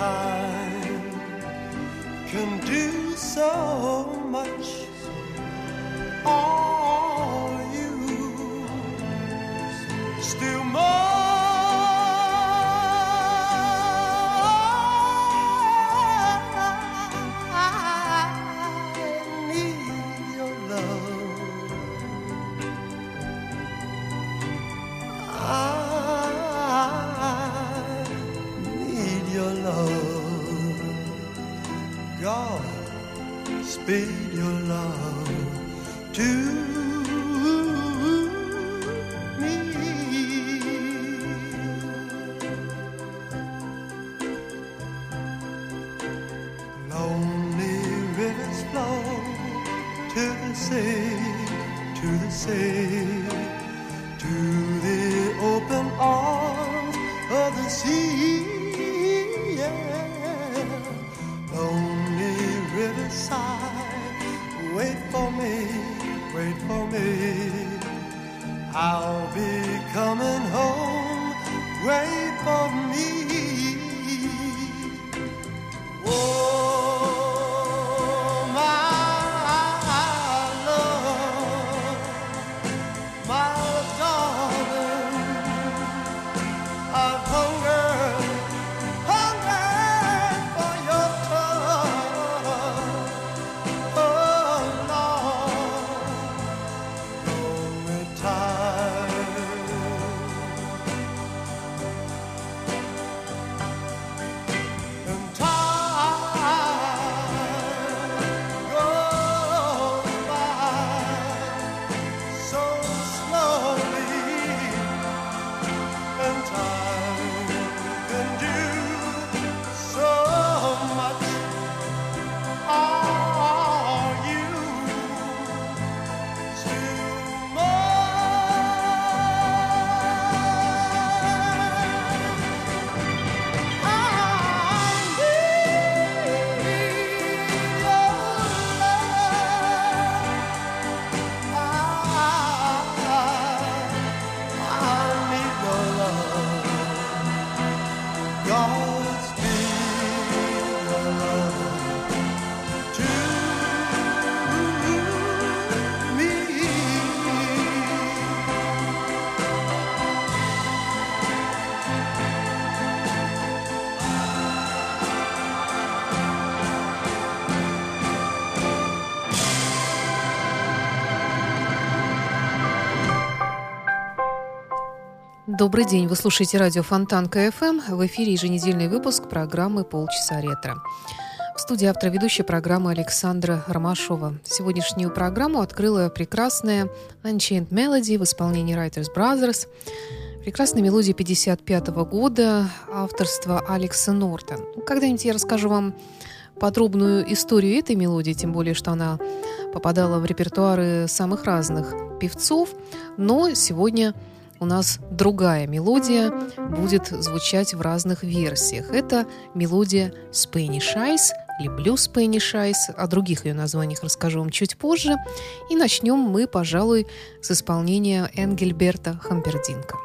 Time can do so much. Are to the sea, to the sea, to the open arms of the sea. Yeah. Lonely riverside, wait for me, wait for me. I'll be coming home, wait Добрый день, вы слушаете радио Фонтан КФМ. В эфире еженедельный выпуск программы «Полчаса ретро». В студии автора ведущей программы Александра Ромашова. Сегодняшнюю программу открыла прекрасная Unchained Melody в исполнении Writers Brothers. Прекрасная мелодия 55 года авторства Алекса Норта. Когда-нибудь я расскажу вам подробную историю этой мелодии, тем более, что она попадала в репертуары самых разных певцов. Но сегодня у нас другая мелодия будет звучать в разных версиях. Это мелодия Spanish Eyes или Blue Spanish Eyes. О других ее названиях расскажу вам чуть позже. И начнем мы, пожалуй, с исполнения Энгельберта Хампердинка.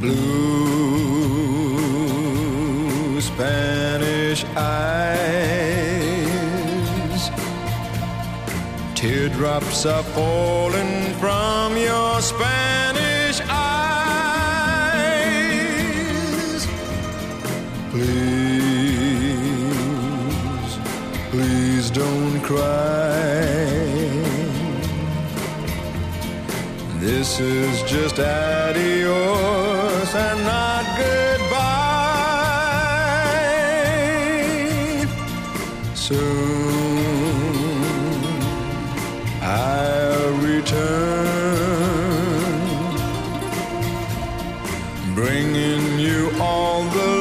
blue Spanish eyes. Teardrops are falling from your Spanish eyes. Please, please don't cry. This is just adios. You all the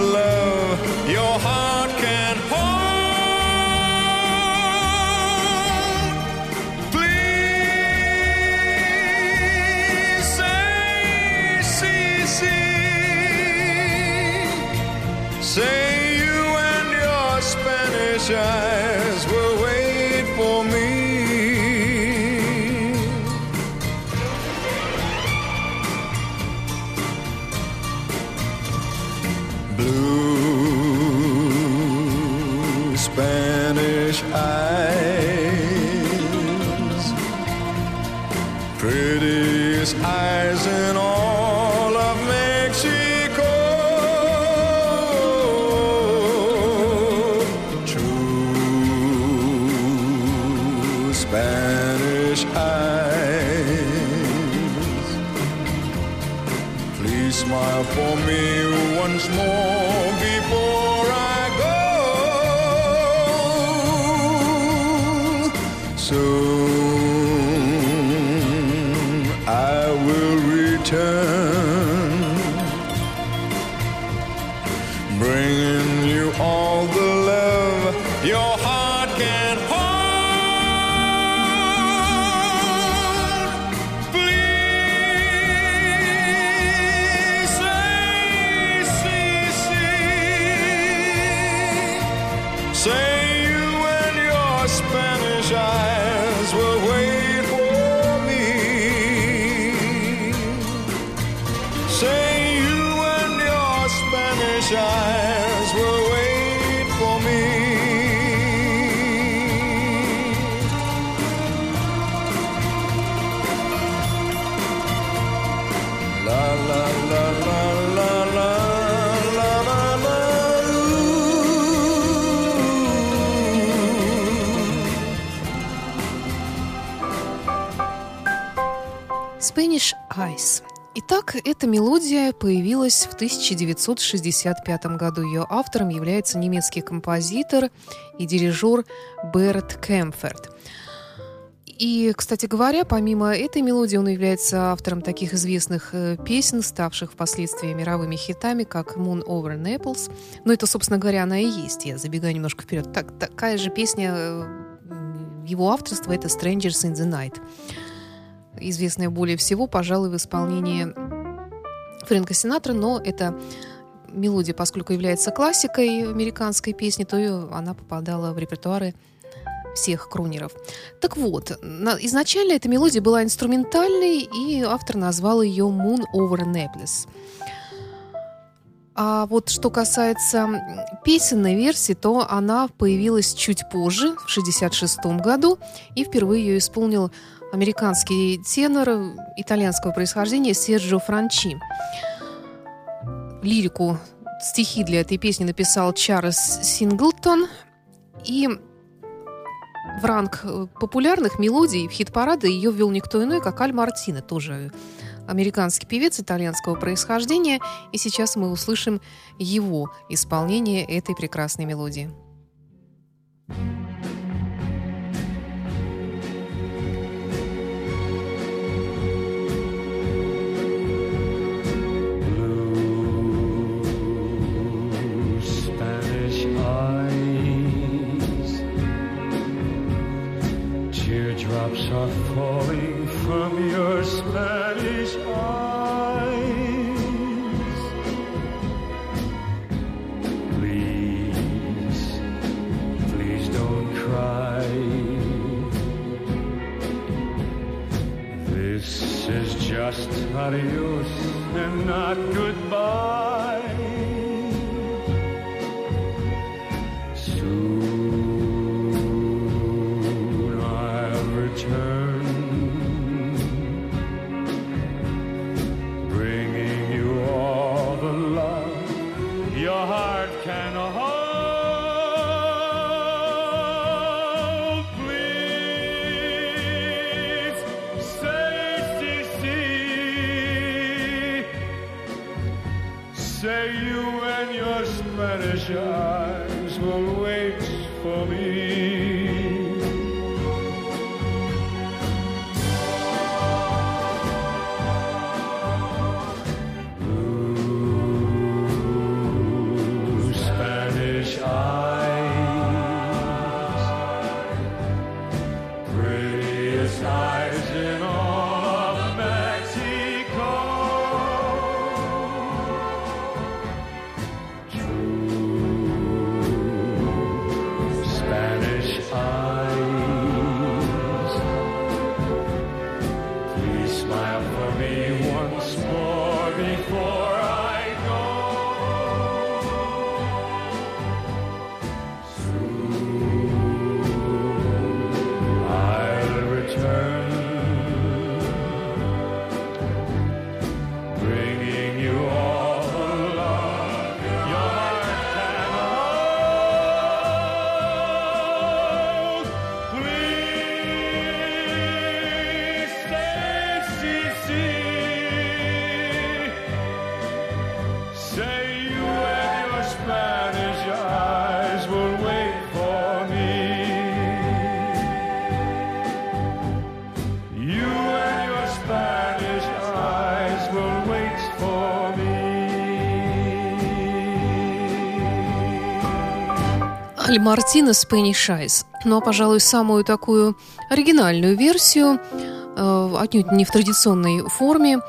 smile for me once more before I go. Soon Spanish Eyes. Итак, эта мелодия появилась в 1965 году. Ее автором является немецкий композитор и дирижер Берт Кемферт. И, кстати говоря, помимо этой мелодии, он является автором таких известных э, песен, ставших впоследствии мировыми хитами, как Moon Over Naples. Но это, собственно говоря, она и есть. Я забегаю немножко вперед. Так, такая же песня э, его авторства – это Strangers in the Night. Известная более всего, пожалуй, в исполнении Фрэнка Синатра, но это мелодия, поскольку является классикой американской песни, то и она попадала в репертуары всех крунеров. Так вот, на- изначально эта мелодия была инструментальной, и автор назвал ее Moon Over Naples. А вот что касается песенной версии, то она появилась чуть позже, в 1966 году, и впервые ее исполнил американский тенор итальянского происхождения Серджио Франчи. Лирику, стихи для этой песни написал Чарльз Синглтон, и в ранг э, популярных мелодий в хит-парады ее ввел никто иной, как Аль Мартино, тоже американский певец итальянского происхождения. И сейчас мы услышим его исполнение этой прекрасной мелодии. Blue Say you and your Spanish eyes will wait for me. Мартино Spanish Eyes. Ну, а, пожалуй, самую такую оригинальную версию, э, отнюдь не в традиционной форме,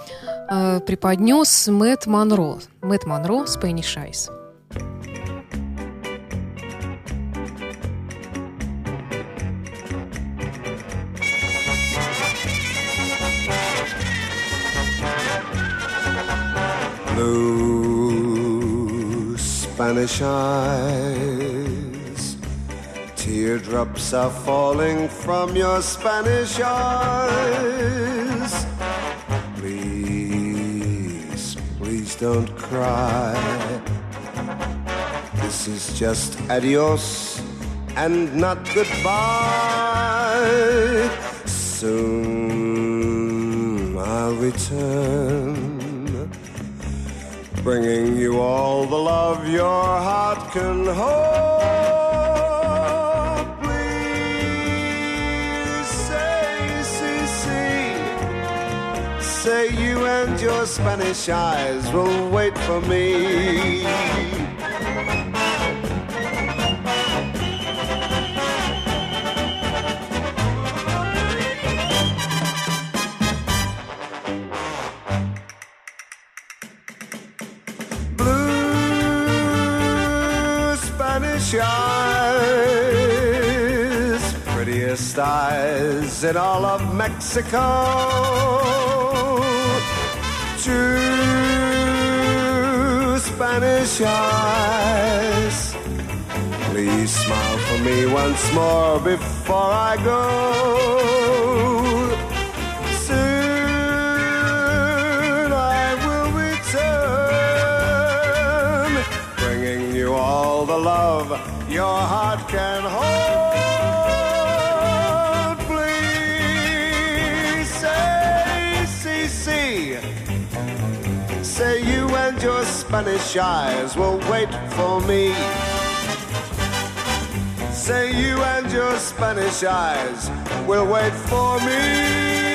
э, преподнес Мэтт Монро. Мэтт Монро Spanish Eyes. Blue Spanish eyes, teardrops are falling from your Spanish eyes. Please, please don't cry. This is just adios and not goodbye. Soon I'll return bringing you all the love your heart can hold. Say you and your Spanish eyes will wait for me. Blue Spanish eyes, prettiest eyes in all of Mexico. True Spanish eyes. Please smile for me once more before I go. Spanish eyes will wait for me. Say you and your Spanish eyes will wait for me.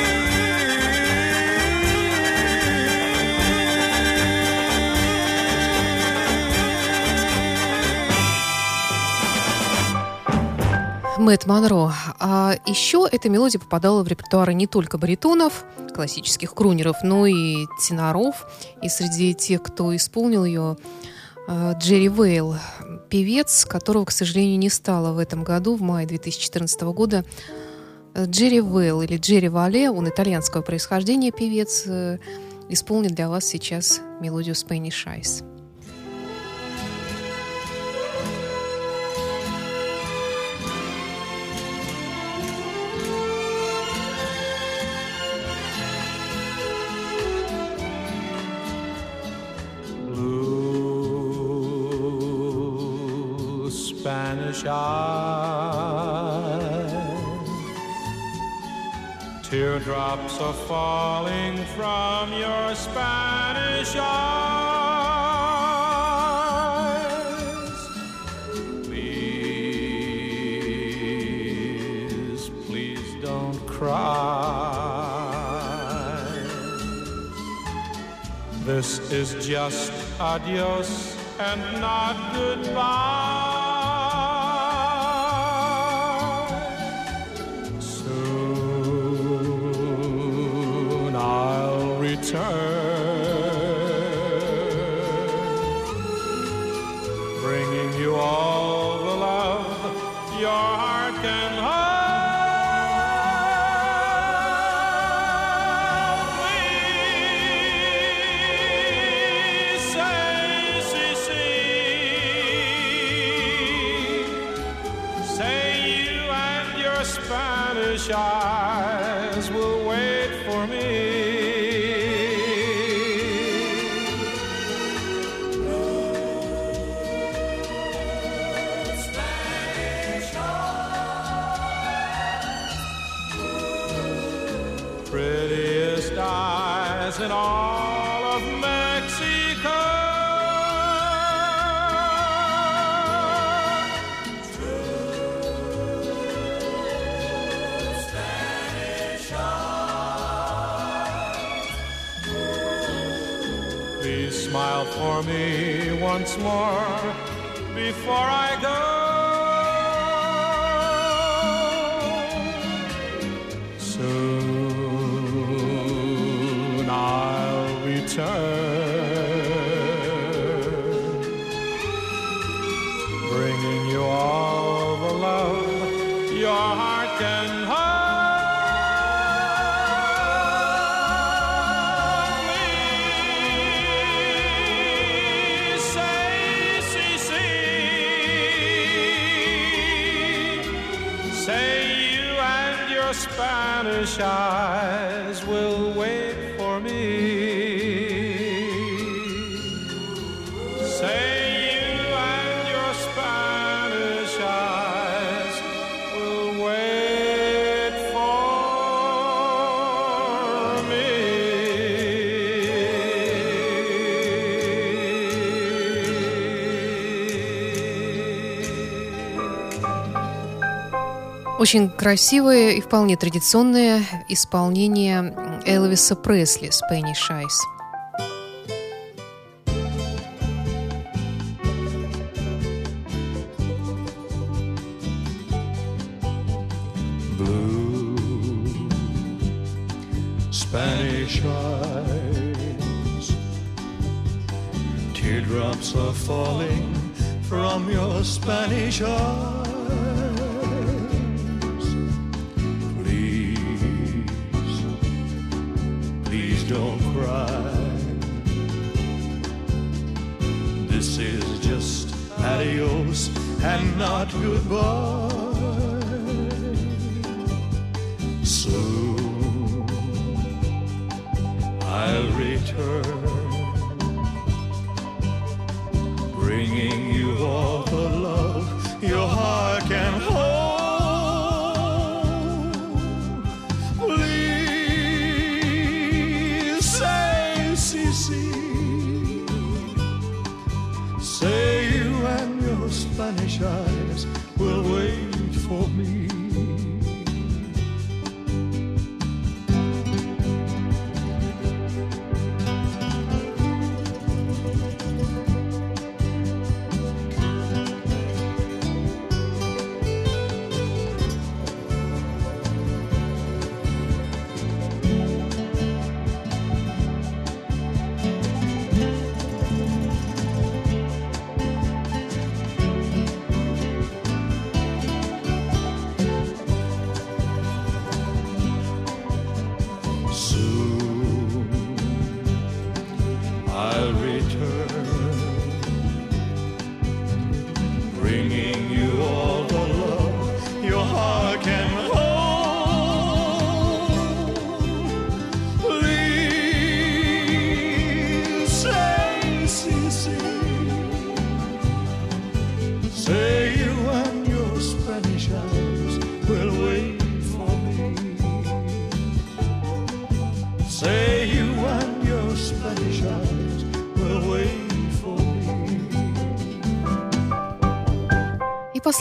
Мэтт Монро. А еще эта мелодия попадала в репертуары не только баритонов, классических крунеров, но и теноров. И среди тех, кто исполнил ее, э, Джерри Вейл, певец, которого, к сожалению, не стало в этом году, в мае 2014 года. Джерри Вейл или Джерри Вале, он итальянского происхождения певец, э, исполнит для вас сейчас мелодию Spanish Eyes. Spanish eyes. Teardrops are falling from your Spanish eyes. Please, please don't cry. This is just adios and not goodbye. return, bringing you all the love your heart can hold. Please say, Ceci, say you and your Spanish. eyes. once more before I Очень красивое и вполне традиционное исполнение Элвиса Пресли «Spanish Eyes». bringing you all.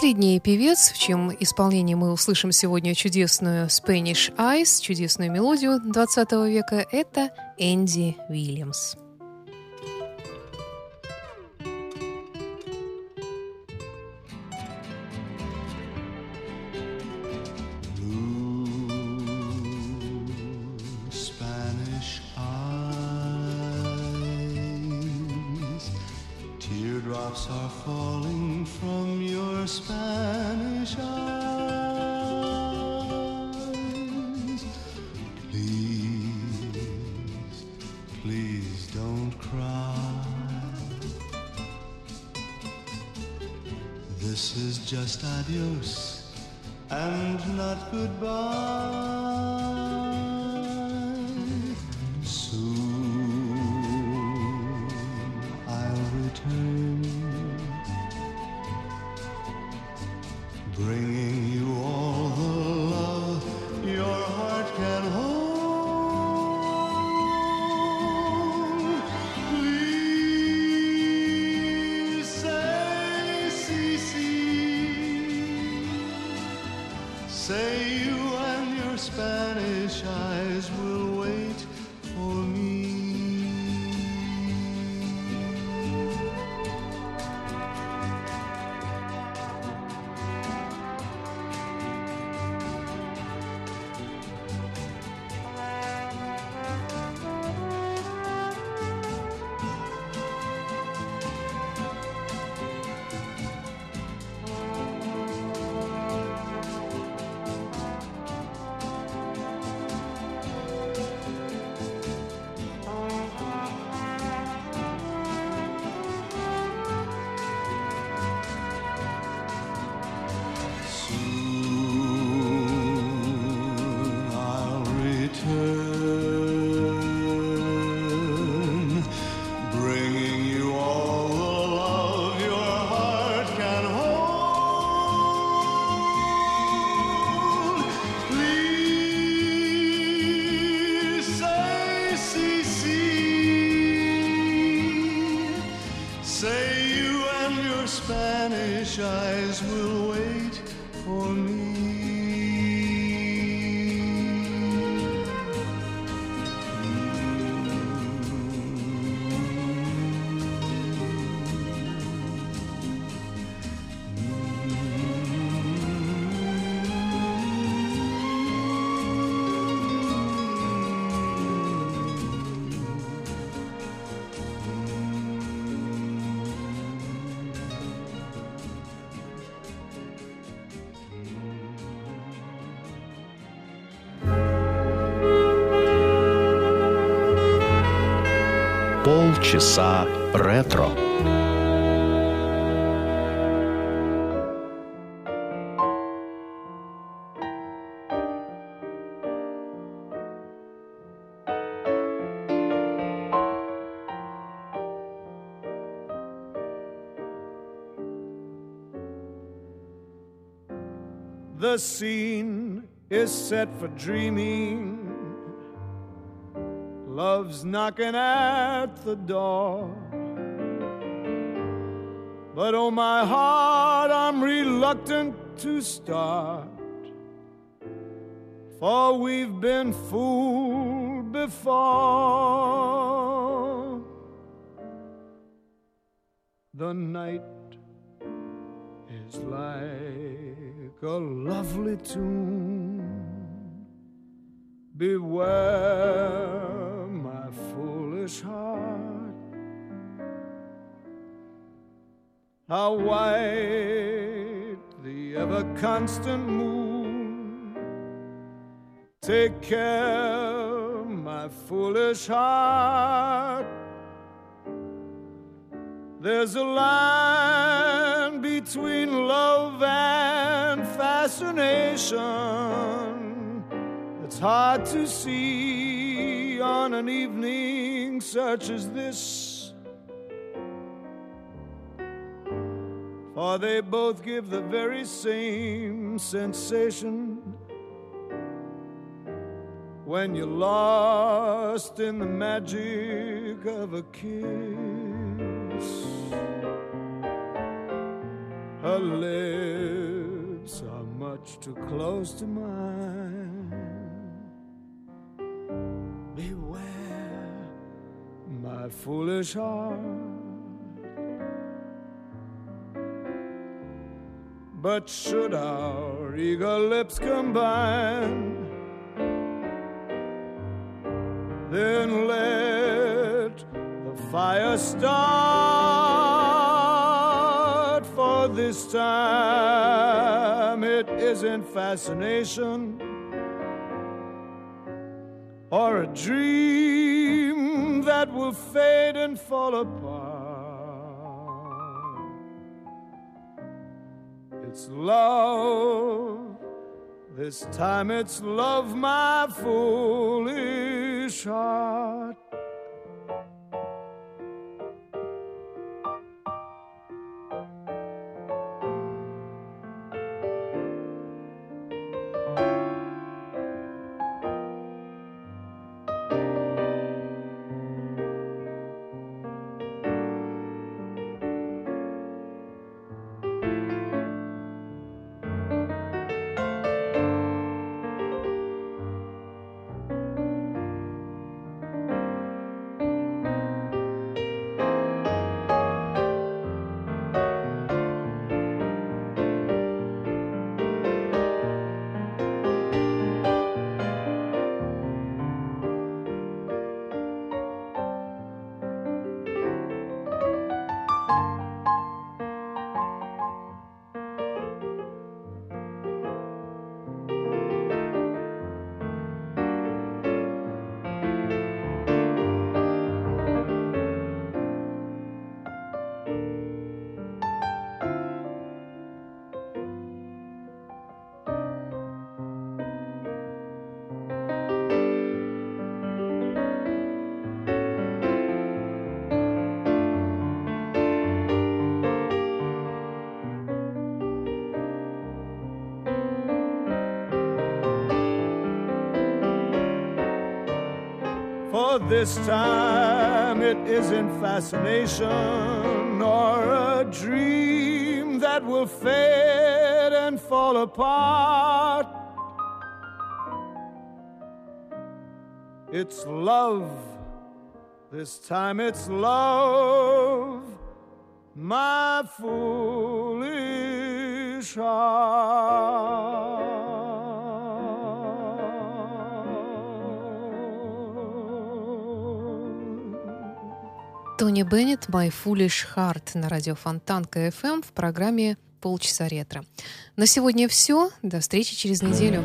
Последний певец, в чем исполнении мы услышим сегодня чудесную Spanish Eyes, чудесную мелодию 20 века, это Энди Уильямс. Teardrops are falling from your Spanish eyes. Please, please don't cry. This is just adios and not goodbye. Say you and your Spanish eyes will Полчаса ретро. The scene is set for dreaming. Love's knocking at the door. But oh, my heart, I'm reluctant to start. For we've been fooled before. The night is like a lovely tune. Beware, How white the ever constant moon. Take care, my foolish heart. There's a line between love and fascination. It's hard to see on an evening such as this. For they both give the very same sensation when you're lost in the magic of a kiss. Her lips are much too close to mine. Beware, my foolish heart. But should our eager lips combine, then let the fire start. For this time it isn't fascination or a dream that will fade and fall apart. It's love. This time it's love, my foolish heart. This time it isn't fascination nor a dream that will fade and fall apart. It's love. This time it's love, my foolish heart. Тони Беннет «My Foolish Heart» на радио Фонтан КФМ в программе «Полчаса ретро». На сегодня все. До встречи через неделю.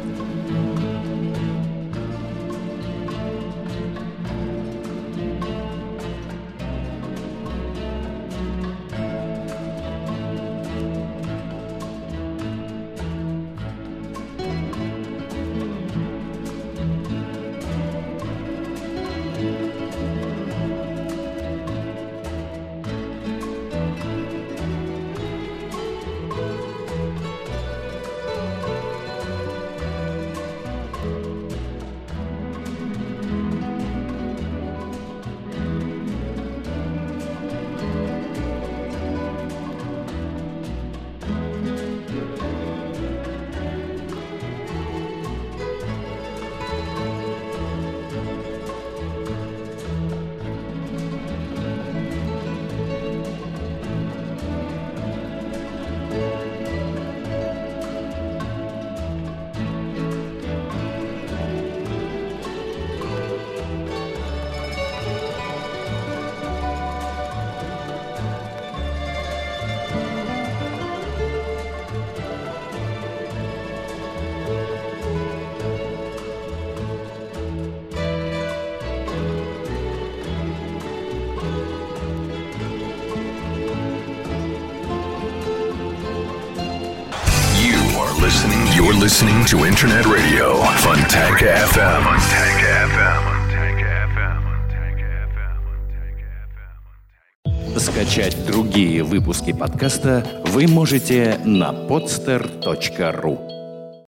Listening. To Internet Radio Fontanka FM. FM. Скачать другие выпуски подкаста вы можете на podster.ru.